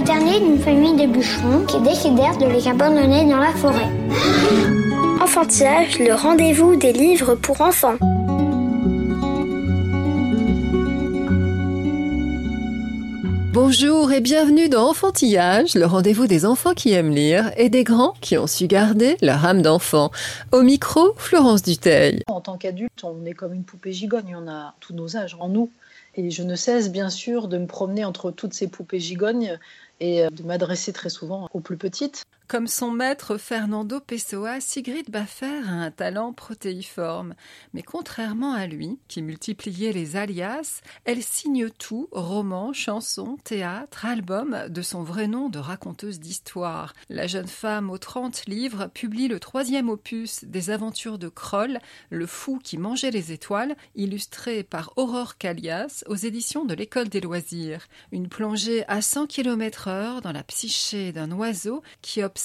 Le dernier d'une famille de bûcherons qui décidèrent de les abandonner dans la forêt. Enfantillage, le rendez-vous des livres pour enfants. Bonjour et bienvenue dans Enfantillage, le rendez-vous des enfants qui aiment lire et des grands qui ont su garder leur âme d'enfant. Au micro, Florence Duteil. En tant qu'adulte, on est comme une poupée gigogne, on a tous nos âges en nous. Et je ne cesse bien sûr de me promener entre toutes ces poupées gigognes et euh, de m'adresser très souvent aux plus petites. Comme son maître Fernando Pessoa, Sigrid Baffer a un talent protéiforme. Mais contrairement à lui, qui multipliait les alias, elle signe tout, romans, chansons, théâtre, albums, de son vrai nom de raconteuse d'histoire. La jeune femme aux 30 livres publie le troisième opus des aventures de Kroll, le fou qui mangeait les étoiles, illustré par Aurore Calias aux éditions de l'École des loisirs. Une plongée à 100 km heure dans la psyché d'un oiseau qui observe,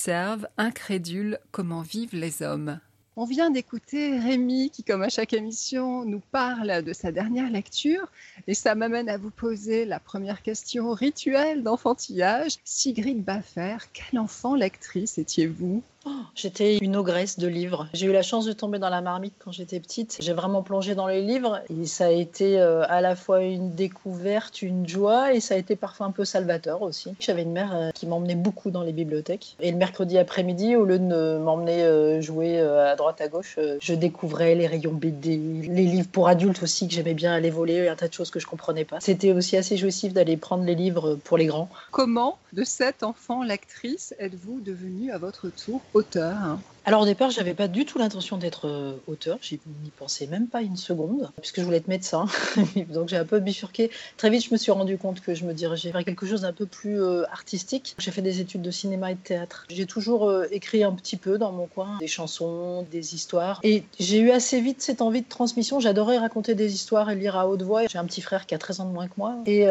incrédule, comment vivent les hommes. On vient d'écouter Rémi qui, comme à chaque émission, nous parle de sa dernière lecture et ça m'amène à vous poser la première question rituelle d'enfantillage. Sigrid Baffer, quel enfant lectrice étiez-vous? Oh, J'étais une ogresse de livres. J'ai eu la chance de tomber dans la marmite quand j'étais petite. J'ai vraiment plongé dans les livres et ça a été euh, à la fois une découverte, une joie et ça a été parfois un peu salvateur aussi. J'avais une mère euh, qui m'emmenait beaucoup dans les bibliothèques et le mercredi après-midi, au lieu de m'emmener euh, jouer à droite à gauche, je découvrais les rayons BD, les livres pour adultes aussi que j'aimais bien aller voler, un tas de choses que je comprenais pas. C'était aussi assez jouissif d'aller prendre les livres pour les grands. Comment, de cette enfant lectrice, êtes-vous devenue à votre tour auteur? Huh? Alors au départ, j'avais pas du tout l'intention d'être euh, auteur, j'y n'y pensais même pas une seconde, puisque je voulais être médecin. Donc j'ai un peu bifurqué. Très vite, je me suis rendu compte que je me dirigeais vers quelque chose d'un peu plus euh, artistique. J'ai fait des études de cinéma et de théâtre. J'ai toujours euh, écrit un petit peu dans mon coin, des chansons, des histoires. Et j'ai eu assez vite cette envie de transmission. J'adorais raconter des histoires et lire à haute voix. J'ai un petit frère qui a 13 ans de moins que moi. Et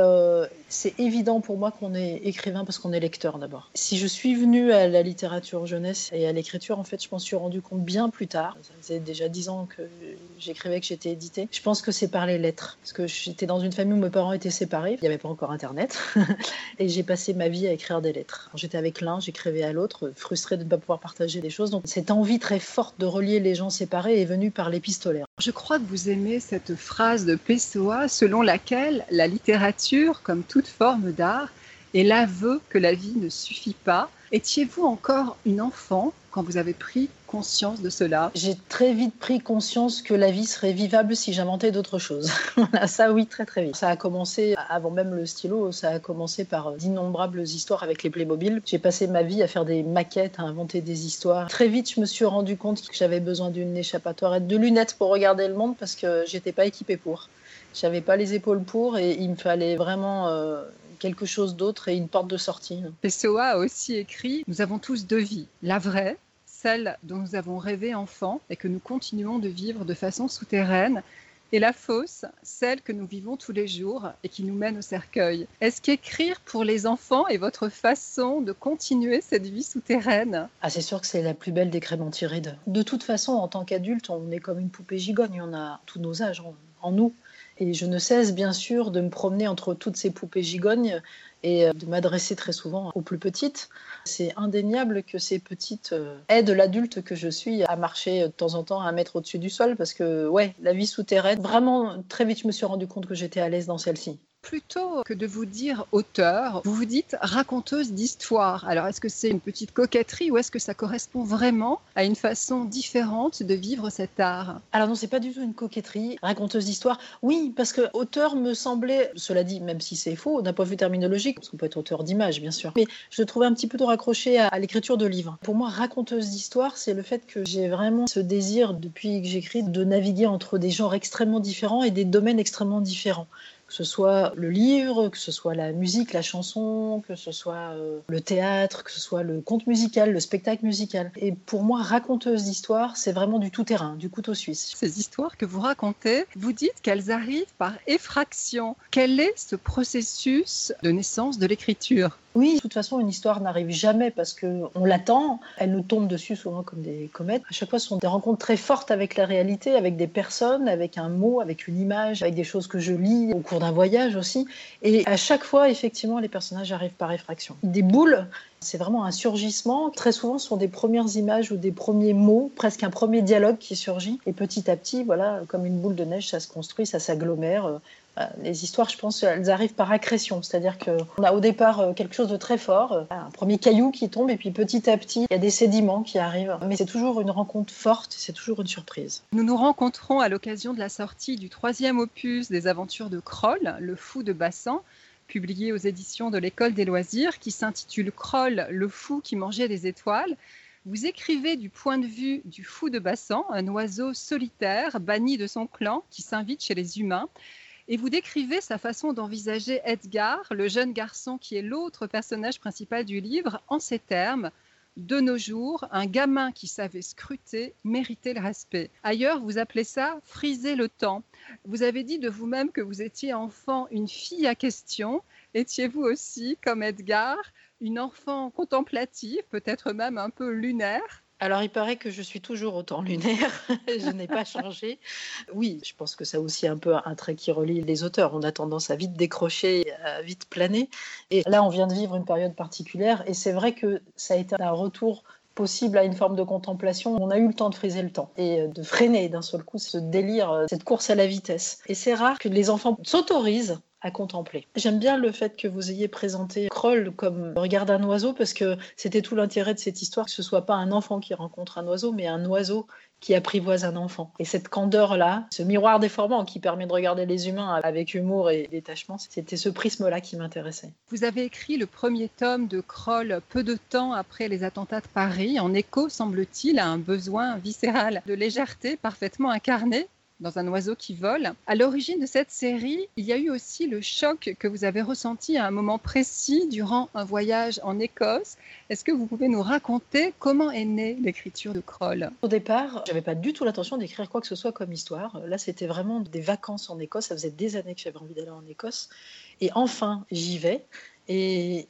c'est évident pour moi qu'on est écrivain parce qu'on est lecteur d'abord. Si je suis venue à la littérature jeunesse et à l'écriture, en fait, je m'en suis rendu compte bien plus tard. Ça faisait déjà 10 ans que j'écrivais, que j'étais édité. Je pense que c'est par les lettres. Parce que j'étais dans une famille où mes parents étaient séparés. Il n'y avait pas encore Internet. et j'ai passé ma vie à écrire des lettres. J'étais avec l'un, j'écrivais à l'autre, frustrée de ne pas pouvoir partager des choses. Donc cette envie très forte de relier les gens séparés est venue par l'épistolaire. Je crois que vous aimez cette phrase de Pessoa selon laquelle la littérature, comme toute forme d'art, est l'aveu que la vie ne suffit pas. Étiez-vous encore une enfant quand vous avez pris conscience de cela J'ai très vite pris conscience que la vie serait vivable si j'inventais d'autres choses. Ça oui, très très vite. Ça a commencé, avant même le stylo, ça a commencé par d'innombrables histoires avec les Playmobil. J'ai passé ma vie à faire des maquettes, à inventer des histoires. Très vite, je me suis rendu compte que j'avais besoin d'une échappatoire et de lunettes pour regarder le monde parce que j'étais pas équipée pour. J'avais pas les épaules pour et il me fallait vraiment euh, quelque chose d'autre et une porte de sortie. Pessoa a aussi écrit Nous avons tous deux vies. La vraie, celle dont nous avons rêvé enfant et que nous continuons de vivre de façon souterraine, et la fausse, celle que nous vivons tous les jours et qui nous mène au cercueil. Est-ce qu'écrire pour les enfants est votre façon de continuer cette vie souterraine? Ah, c'est sûr que c'est la plus belle des crémentirides. De toute façon, en tant qu'adulte, on est comme une poupée gigogne. On a tous nos âges en, en nous. Et je ne cesse bien sûr de me promener entre toutes ces poupées gigognes et euh, de m'adresser très souvent aux plus petites. C'est indéniable que ces petites euh, aident l'adulte que je suis à marcher de temps en temps un mètre au-dessus du sol parce que, ouais, la vie souterraine, vraiment, très vite, je me suis rendu compte que j'étais à l'aise dans celle-ci. Plutôt que de vous dire auteur, vous vous dites raconteuse d'histoire. Alors est-ce que c'est une petite coquetterie ou est-ce que ça correspond vraiment à une façon différente de vivre cet art? Alors non, c'est pas du tout une coquetterie. Raconteuse d'histoire, oui, parce que auteur me semblait, cela dit, même si c'est faux, d'un point de vue terminologique, parce qu'on peut être auteur d'image, bien sûr, mais je le trouvais un petit peu trop raccroché à, à l'écriture de livres. Pour moi, raconteuse d'histoire, c'est le fait que j'ai vraiment ce désir, depuis que j'écris, de naviguer entre des genres extrêmement différents et des domaines extrêmement différents. Que ce soit le livre, que ce soit la musique, la chanson, que ce soit euh, le théâtre, que ce soit le conte musical, le spectacle musical. Et pour moi, raconteuse d'histoire, c'est vraiment du tout-terrain, du couteau suisse. Ces histoires que vous racontez, vous dites qu'elles arrivent par effraction. Quel est ce processus de naissance de l'écriture? Oui, de toute façon, une histoire n'arrive jamais parce qu'on l'attend. Elle nous tombe dessus souvent comme des comètes. À chaque fois, ce sont des rencontres très fortes avec la réalité, avec des personnes, avec un mot, avec une image, avec des choses que je lis au cours d'un voyage aussi. Et à chaque fois, effectivement, les personnages arrivent par effraction. Des boules, c'est vraiment un surgissement. Très souvent, ce sont des premières images ou des premiers mots, presque un premier dialogue qui surgit. Et petit à petit, voilà, comme une boule de neige, ça se construit, ça s'agglomère. Euh, les histoires, je pense, elles arrivent par accrétion, c'est-à-dire qu'on a au départ euh, quelque chose de très fort, euh, un premier caillou qui tombe, et puis petit à petit, il y a des sédiments qui arrivent. Mais c'est toujours une rencontre forte, c'est toujours une surprise. Nous nous rencontrons à l'occasion de la sortie du troisième opus des aventures de Kroll, Le Fou de Bassan, publié aux éditions de l'École des loisirs, qui s'intitule Kroll, le fou qui mangeait des étoiles. Vous écrivez du point de vue du fou de Bassan, un oiseau solitaire, banni de son clan, qui s'invite chez les humains. Et vous décrivez sa façon d'envisager Edgar, le jeune garçon qui est l'autre personnage principal du livre, en ces termes. De nos jours, un gamin qui savait scruter méritait le respect. Ailleurs, vous appelez ça friser le temps. Vous avez dit de vous-même que vous étiez enfant une fille à question. Étiez-vous aussi, comme Edgar, une enfant contemplative, peut-être même un peu lunaire? Alors, il paraît que je suis toujours autant lunaire. je n'ai pas changé. Oui, je pense que c'est aussi un peu un trait qui relie les auteurs. On a tendance à vite décrocher, à vite planer. Et là, on vient de vivre une période particulière. Et c'est vrai que ça a été un retour possible à une forme de contemplation. On a eu le temps de friser le temps et de freiner d'un seul coup ce délire, cette course à la vitesse. Et c'est rare que les enfants s'autorisent à contempler. J'aime bien le fait que vous ayez présenté Kroll comme regarde un oiseau parce que c'était tout l'intérêt de cette histoire que ce soit pas un enfant qui rencontre un oiseau mais un oiseau qui apprivoise un enfant. Et cette candeur-là, ce miroir déformant qui permet de regarder les humains avec humour et détachement, c'était ce prisme-là qui m'intéressait. Vous avez écrit le premier tome de Kroll peu de temps après les attentats de Paris, en écho, semble-t-il, à un besoin viscéral de légèreté parfaitement incarné dans un oiseau qui vole. À l'origine de cette série, il y a eu aussi le choc que vous avez ressenti à un moment précis durant un voyage en Écosse. Est-ce que vous pouvez nous raconter comment est née l'écriture de Kroll? Au départ, j'avais pas du tout l'intention d'écrire quoi que ce soit comme histoire. Là, c'était vraiment des vacances en Écosse. Ça faisait des années que j'avais envie d'aller en Écosse. Et enfin, j'y vais. Et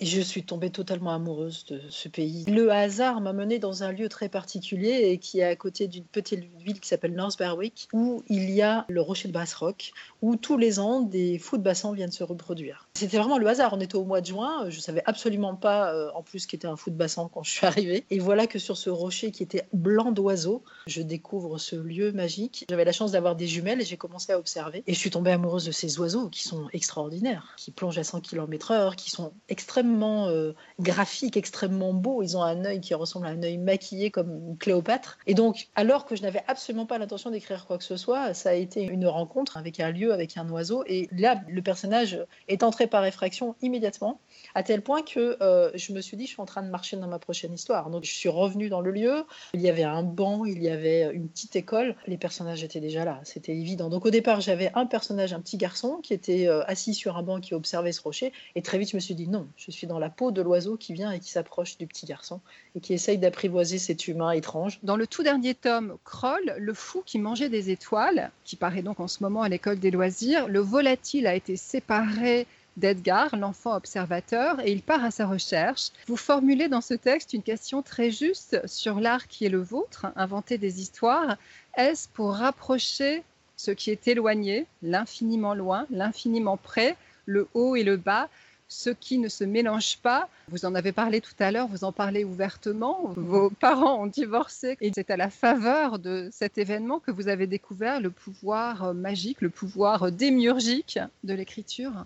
je suis tombée totalement amoureuse de ce pays. Le hasard m'a menée dans un lieu très particulier et qui est à côté d'une petite ville qui s'appelle North Berwick, où il y a le rocher de Bass-Rock, où tous les ans des fous de bassin viennent se reproduire. C'était vraiment le hasard. On était au mois de juin, je savais absolument pas euh, en plus qu'était un fou de bassin quand je suis arrivée. Et voilà que sur ce rocher qui était blanc d'oiseaux, je découvre ce lieu magique. J'avais la chance d'avoir des jumelles et j'ai commencé à observer. Et je suis tombée amoureuse de ces oiseaux qui sont extraordinaires, qui plongent à 100 km/h, qui sont extrêmement extrêmement euh, graphiques, extrêmement beaux. Ils ont un œil qui ressemble à un œil maquillé comme Cléopâtre. Et donc, alors que je n'avais absolument pas l'intention d'écrire quoi que ce soit, ça a été une rencontre avec un lieu, avec un oiseau. Et là, le personnage est entré par effraction immédiatement, à tel point que euh, je me suis dit, je suis en train de marcher dans ma prochaine histoire. Donc, je suis revenue dans le lieu. Il y avait un banc, il y avait une petite école. Les personnages étaient déjà là. C'était évident. Donc, au départ, j'avais un personnage, un petit garçon, qui était euh, assis sur un banc qui observait ce rocher. Et très vite, je me suis dit, non, je suis dans la peau de l'oiseau qui vient et qui s'approche du petit garçon et qui essaye d'apprivoiser cet humain étrange. Dans le tout dernier tome, Kroll, le fou qui mangeait des étoiles, qui paraît donc en ce moment à l'école des loisirs, le volatile a été séparé d'Edgar, l'enfant observateur, et il part à sa recherche. Vous formulez dans ce texte une question très juste sur l'art qui est le vôtre, inventer des histoires. Est-ce pour rapprocher ce qui est éloigné, l'infiniment loin, l'infiniment près, le haut et le bas, ce qui ne se mélange pas? Vous en avez parlé tout à l'heure, vous en parlez ouvertement. Vos parents ont divorcé et c'est à la faveur de cet événement que vous avez découvert le pouvoir magique, le pouvoir démiurgique de l'écriture.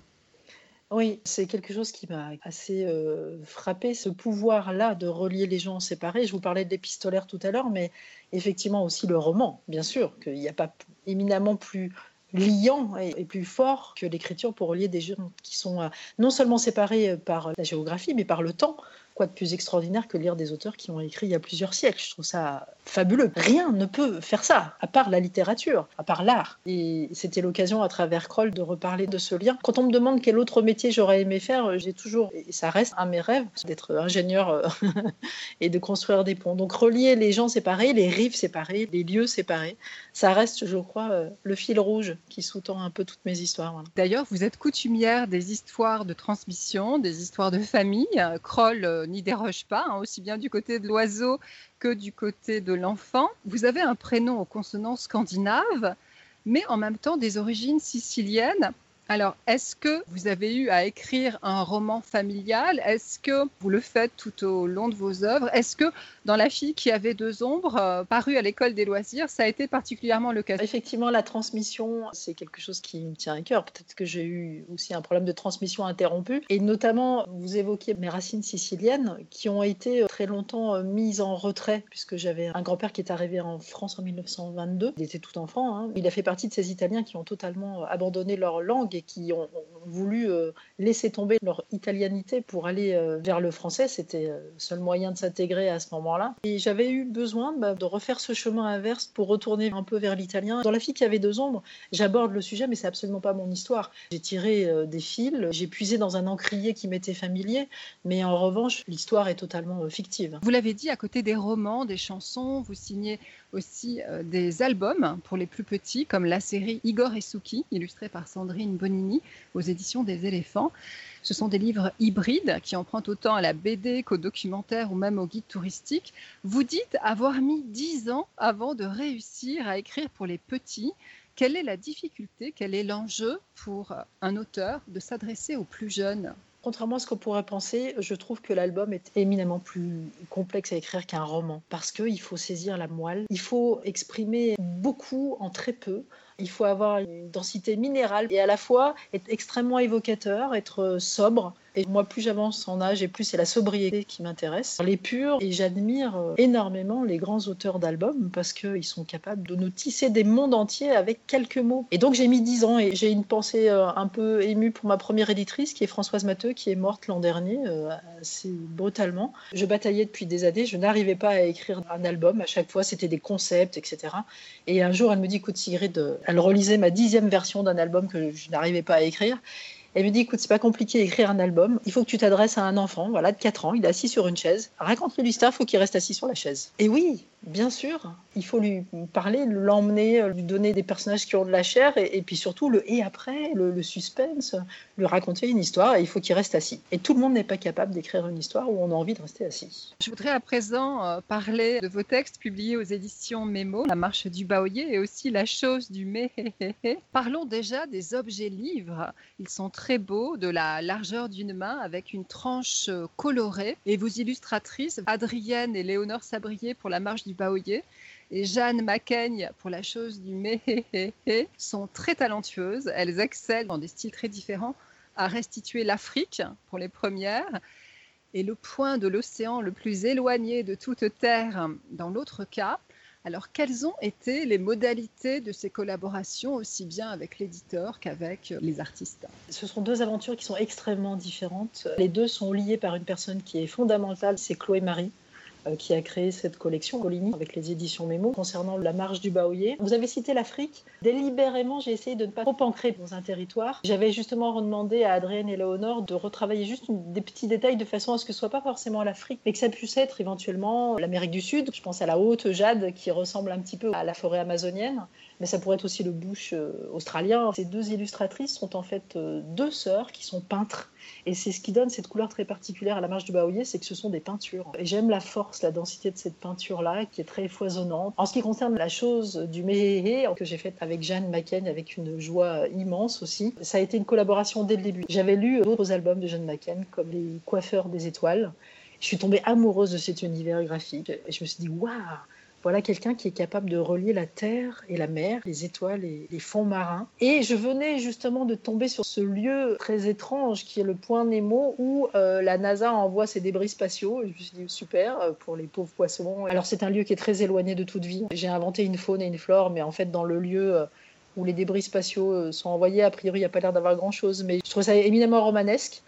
Oui, c'est quelque chose qui m'a assez euh, frappé, ce pouvoir-là de relier les gens séparés. Je vous parlais de l'épistolaire tout à l'heure, mais effectivement aussi le roman, bien sûr, qu'il n'y a pas éminemment plus liant et, plus fort que l'écriture pour relier des gens qui sont euh, non seulement séparés euh, par la géographie, mais par le temps. Quoi de plus extraordinaire que lire des auteurs qui ont écrit il y a plusieurs siècles Je trouve ça fabuleux. Rien ne peut faire ça, à part la littérature, à part l'art. Et c'était l'occasion à travers Kroll de reparler de ce lien. Quand on me demande quel autre métier j'aurais aimé faire, j'ai toujours, et ça reste un de mes rêves, d'être ingénieur euh, et de construire des ponts. Donc relier les gens séparés, les rives séparées, les lieux séparés, ça reste, je crois, euh, le fil rouge qui sous-tend un peu toutes mes histoires. D'ailleurs, vous êtes coutumière des histoires de transmission, des histoires de famille. Kroll euh, n'y déroge pas, hein, aussi bien du côté de l'oiseau que du côté de l'enfant. Vous avez un prénom aux consonances scandinaves, mais en même temps des origines siciliennes. Alors, est-ce que vous avez eu à écrire un roman familial? Est-ce que vous le faites tout au long de vos œuvres? Est-ce que dans La fille qui avait deux ombres, euh, paru à l'école des loisirs, ça a été particulièrement le cas Effectivement, la transmission, c'est quelque chose qui me tient à cœur. Peut-être que j'ai eu aussi un problème de transmission interrompu. Et notamment, vous évoquiez mes racines siciliennes qui ont été très longtemps euh, mises en retrait, puisque j'avais un grand-père qui est arrivé en France en 1922. Il était tout enfant. Hein. Il a fait partie de ces Italiens qui ont totalement abandonné leur langue qui ont, voulu euh, laisser tomber leur italianité pour aller euh, vers le français. C'était euh, le seul moyen de s'intégrer à ce moment-là. Et j'avais eu besoin bah, de refaire ce chemin inverse pour retourner un peu vers l'italien. Dans La fille qui avait deux ombres, j'aborde le sujet, mais c'est absolument pas mon histoire. J'ai tiré des fils, j'ai puisé dans un encrier qui m'était familier, mais en revanche, l'histoire est totalement fictive. Vous l'avez dit, à côté des romans, des chansons, vous signez aussi des albums pour les plus petits, comme la série Igor et Suki, illustrée par Sandrine Bonini aux éditions des éléphants. Ce sont des livres hybrides qui empruntent autant à la BD qu'au documentaire ou même au guide touristique. Vous dites avoir mis dix ans avant de réussir à écrire pour les petits. Quelle est la difficulté, quel est l'enjeu pour un auteur de s'adresser aux plus jeunes? Contrairement à ce qu'on pourrait penser, je trouve que l'album est éminemment plus complexe à écrire qu'un roman parce qu'il faut saisir la moelle, il faut exprimer beaucoup en très peu. Il faut avoir une densité minérale et à la fois être extrêmement évocateur, être sobre, et moi, plus j'avance en âge et plus c'est la sobriété qui m'intéresse. Les purs, et j'admire euh, énormément les grands auteurs d'albums parce qu'ils sont capables de nous tisser des mondes entiers avec quelques mots. Et donc j'ai mis 10 ans et j'ai une pensée euh, un peu émue pour ma première éditrice qui est Françoise Matteux, qui est morte l'an dernier, euh, assez brutalement. Je bataillais depuis des années, je n'arrivais pas à écrire un album. À chaque fois, c'était des concepts, etc. Et un jour, elle me dit, écoute Sigrid, elle relisait ma dixième version d'un album que je n'arrivais pas à écrire. Elle me dit écoute, c'est pas compliqué d'écrire un album. Il faut que tu t'adresses à un enfant, voilà, de 4 ans. Il est assis sur une chaise. Raconte-lui l'histoire, il faut qu'il reste assis sur la chaise. Et oui, bien sûr, il faut lui parler, l'emmener, lui donner des personnages qui ont de la chair, et, puis surtout le et après, le, suspense, lui raconter une histoire, et il faut qu'il reste assis. Et tout le monde n'est pas capable d'écrire une histoire où on a envie de rester assis. Je voudrais à présent euh, parler de vos textes publiés aux éditions Mémo, La marche du baoyer et aussi La chose du mé. Parlons déjà des objets livres. Ils sont très beaux, de la largeur d'une main, avec une tranche euh, colorée. Et vos illustratrices, Adrienne et Léonore Sabrier pour La marche du baoyer, et Jeanne Macaigne pour la chose du méhéhéhé sont très talentueuses. Elles excellent dans des styles très différents à restituer l'Afrique pour les premières et le point de l'océan le plus éloigné de toute terre dans l'autre cas. Alors, quelles ont été les modalités de ces collaborations, aussi bien avec l'éditeur qu'avec les artistes? Ce sont deux aventures qui sont extrêmement différentes. Les deux sont liées par une personne qui est fondamentale, c'est Chloé Marie, qui a créé cette collection Coligny avec les éditions Mémo concernant la marche du Baoyer. Vous avez cité l'Afrique. Délibérément, j'ai essayé de ne pas trop ancrer dans un territoire. J'avais justement redemandé à Adrienne et Léonore de retravailler juste des petits détails de façon à ce que ce soit pas forcément l'Afrique, mais que ça puisse être éventuellement l'Amérique du Sud. Je pense à la haute jade qui ressemble un petit peu à la forêt amazonienne mais ça pourrait être aussi le bush euh, australien. Ces deux illustratrices sont en fait euh, deux sœurs qui sont peintres. Et c'est ce qui donne cette couleur très particulière à la marche du Baoyer, c'est que ce sont des peintures. Et j'aime la force, la densité de cette peinture-là, qui est très foisonnante. En ce qui concerne la chose du méhéhé, que j'ai faite avec Jeanne McCain, avec une joie immense aussi, ça a été une collaboration dès le début. J'avais lu d'autres albums de Jeanne McCain, comme Les Coiffeurs des Étoiles. Je suis tombée amoureuse de cet univers graphique. Et je me suis dit, waouh voilà quelqu'un qui est capable de relier la terre et la mer, les étoiles et les fonds marins. Et je venais justement de tomber sur ce lieu très étrange qui est le point Nemo où euh, la NASA envoie ses débris spatiaux. je me suis dit super euh, pour les pauvres poissons. Alors c'est un lieu qui est très éloigné de toute vie. J'ai inventé une faune et une flore, mais en fait dans le lieu euh, où les débris spatiaux sont envoyés, a priori il n'y a pas l'air d'avoir grand-chose. Mais je trouve ça éminemment romanesque.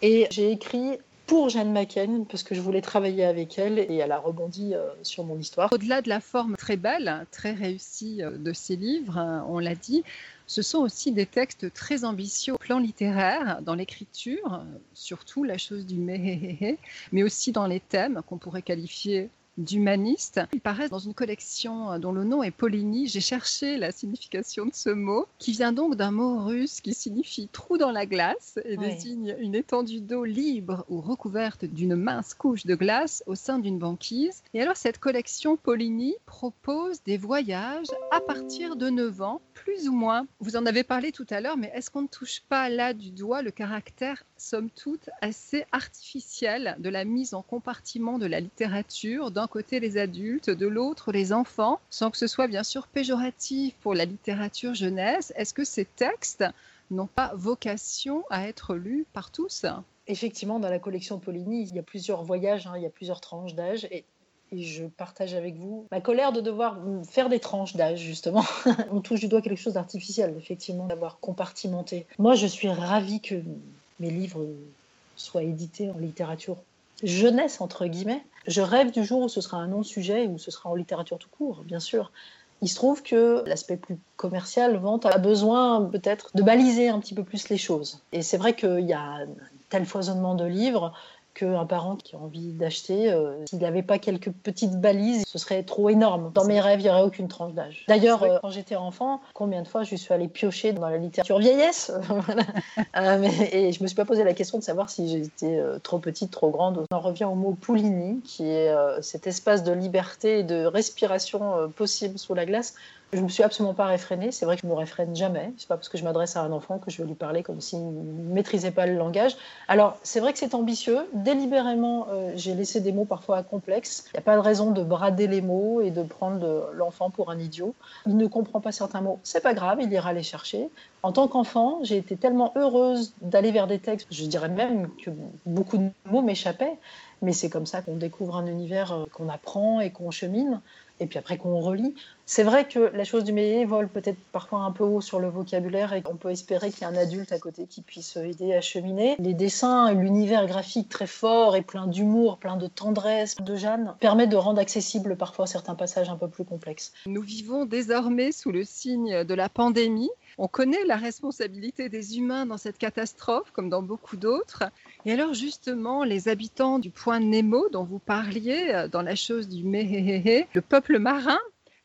Et j'ai écrit pour Jeanne McCain, parce que je voulais travailler avec elle et elle a rebondi euh, sur mon histoire. Au-delà de la forme très belle, très réussie euh, de ces livres, hein, on l'a dit, ce sont aussi des textes très ambitieux au plan littéraire, dans l'écriture, surtout la chose du méhéhéhé, mais aussi dans les thèmes qu'on pourrait qualifier d'humaniste. Il paraît dans une collection euh, dont le nom est Poligny. J'ai cherché la signification de ce mot, qui vient donc d'un mot russe qui signifie trou dans la glace et désigne une étendue d'eau libre ou recouverte d'une mince couche de glace au sein d'une banquise. Et alors cette collection Poligny propose des voyages à partir de 9 ans, plus ou moins. Vous en avez parlé tout à l'heure, mais est-ce qu'on ne touche pas là du doigt le caractère, somme toute, assez artificiel de la mise en compartiment de la littérature d'un côté les adultes, de l'autre les enfants, sans que ce soit bien sûr péjoratif pour la littérature jeunesse. Est-ce que ces textes n'ont pas vocation à être lus par tous? Effectivement, dans la collection Poligny, il y a plusieurs voyages, hein, il y a plusieurs tranches d'âge. Et, je partage avec vous ma colère de devoir faire des tranches d'âge, justement. On touche du doigt quelque chose d'artificiel, effectivement, d'avoir compartimenté. Moi, je suis ravie que mes livres soient édités en littérature jeunesse, entre guillemets. Je rêve du jour où ce sera un non-sujet, où ce sera en littérature tout court, bien sûr. Il se trouve que l'aspect plus commercial, vente, a besoin peut-être de baliser un petit peu plus les choses. Et c'est vrai qu'il y a un tel foisonnement de livres qu'un parent qui a envie d'acheter, euh, s'il n'avait pas quelques petites balises, ce serait trop énorme. Dans mes rêves, il n'y aurait aucune tranche d'âge. D'ailleurs, euh, quand j'étais enfant, combien de fois je suis allée piocher dans la littérature vieillesse euh, mais, Et je me suis pas posé la question de savoir si j'étais trop petite, trop grande. On en revient au mot Poulini, qui est cet espace de liberté et de respiration possible sous la glace je me suis absolument pas réfrénée. C'est vrai que je me réfrène jamais. C'est pas parce que je m'adresse à un enfant que je vais lui parler comme s'il ne maîtrisait pas le langage. Alors, c'est vrai que c'est ambitieux. Délibérément, euh, j'ai laissé des mots parfois complexes. Il n'y a pas de raison de brader les mots et de prendre l'enfant pour un idiot. Il ne comprend pas certains mots. C'est pas grave, il ira les chercher. En tant qu'enfant, j'ai été tellement heureuse d'aller vers des textes. Je dirais même que beaucoup de mots m'échappaient. Mais c'est comme ça qu'on découvre un univers euh, qu'on apprend et qu'on chemine et puis après qu'on relit. C'est vrai que la chose du métier vole peut-être parfois un peu haut sur le vocabulaire et qu'on peut espérer qu'il y ait un adulte à côté qui puisse aider à cheminer. Les dessins, l'univers graphique très fort et plein d'humour, plein de tendresse de Jeanne permettent de rendre accessibles parfois certains passages un peu plus complexes. Nous vivons désormais sous le signe de la pandémie. On connaît la responsabilité des humains dans cette catastrophe, comme dans beaucoup d'autres. Et alors justement, les habitants du point Nemo dont vous parliez euh, dans la chose du méhéhéhé, le peuple marin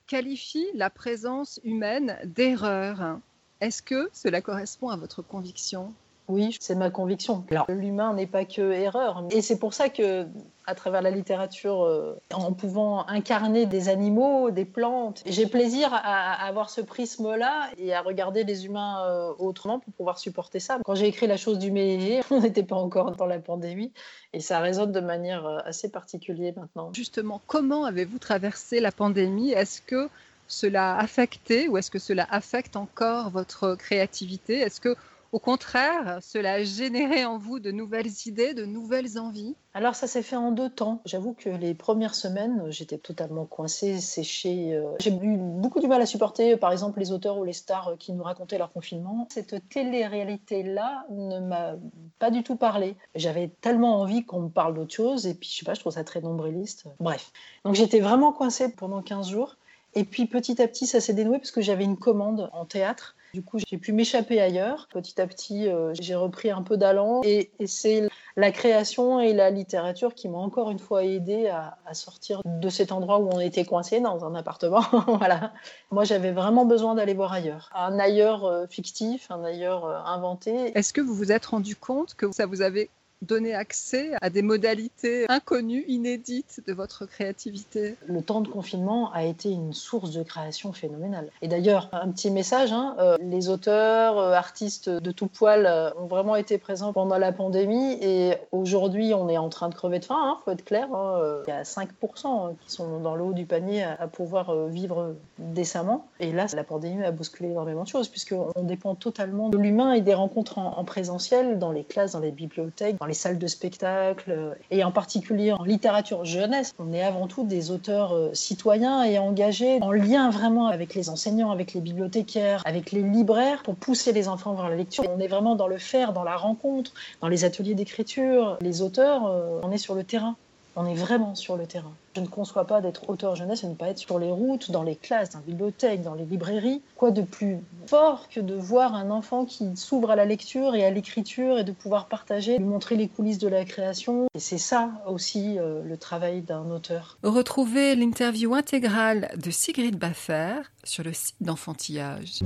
qualifie la présence humaine d'erreur. Est-ce que cela correspond à votre conviction? Oui, c'est ma conviction. L'humain n'est pas que erreur. Et c'est pour ça que, à travers la littérature, euh, en pouvant incarner des animaux, des plantes, j'ai plaisir à, avoir ce prisme-là et à regarder les humains euh, autrement pour pouvoir supporter ça. Quand j'ai écrit La chose du métier, on n'était pas encore dans la pandémie et ça résonne de manière euh, assez particulière maintenant. Justement, comment avez-vous traversé la pandémie? Est-ce que cela a affecté ou est-ce que cela affecte encore votre créativité? Est-ce que au contraire, cela a généré en vous de nouvelles idées, de nouvelles envies Alors ça s'est fait en deux temps. J'avoue que les premières semaines, j'étais totalement coincée, séchée. Euh, j'ai eu beaucoup du mal à supporter, par exemple, les auteurs ou les stars qui nous racontaient leur confinement. Cette télé-réalité-là ne m'a pas du tout parlé. J'avais tellement envie qu'on me parle d'autre chose, et puis je sais pas, je trouve ça très nombriliste. Bref. Donc j'étais vraiment coincée pendant 15 jours. Et puis petit à petit, ça s'est dénoué parce que j'avais une commande en théâtre du coup, j'ai pu m'échapper ailleurs. Petit à petit, euh, j'ai repris un peu d'allant et, c'est la création et la littérature qui m'ont encore une fois aidé à, sortir de cet endroit où on était coincé dans un appartement. voilà. Moi, j'avais vraiment besoin d'aller voir ailleurs. Un ailleurs euh, fictif, un ailleurs euh, inventé. Est-ce que vous vous êtes rendu compte que ça vous avait donner accès à des modalités inconnues, inédites de votre créativité Le temps de confinement a été une source de création phénoménale. Et d'ailleurs, un petit message, hein, euh, les auteurs, euh, artistes de tout poil euh, ont vraiment été présents pendant la pandémie et aujourd'hui on est en train de crever de faim, il hein, faut être clair. Hein, il y a 5% qui sont dans le haut du panier à, pouvoir vivre décemment. Et là, la pandémie a bousculé énormément de choses puisqu'on dépend totalement de l'humain et des rencontres en, en présentiel dans les classes, dans les bibliothèques, dans les les salles de spectacle, et en particulier en littérature jeunesse. On est avant tout des auteurs citoyens et engagés en lien vraiment avec les enseignants, avec les bibliothécaires, avec les libraires pour pousser les enfants vers la lecture. On est vraiment dans le faire, dans la rencontre, dans les ateliers d'écriture. Les auteurs, on est sur le terrain. On est vraiment sur le terrain. Je ne conçois pas d'être auteur jeunesse et ne pas être sur les routes, dans les classes, dans les bibliothèques, dans les librairies. Quoi de plus fort que de voir un enfant qui s'ouvre à la lecture et à l'écriture et de pouvoir partager, lui montrer les coulisses de la création. Et c'est ça aussi euh, le travail d'un auteur. Retrouvez l'interview intégrale de Sigrid Baffer sur le site d'Enfantillage.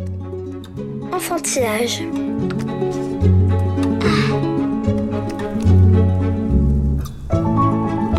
Enfantillage.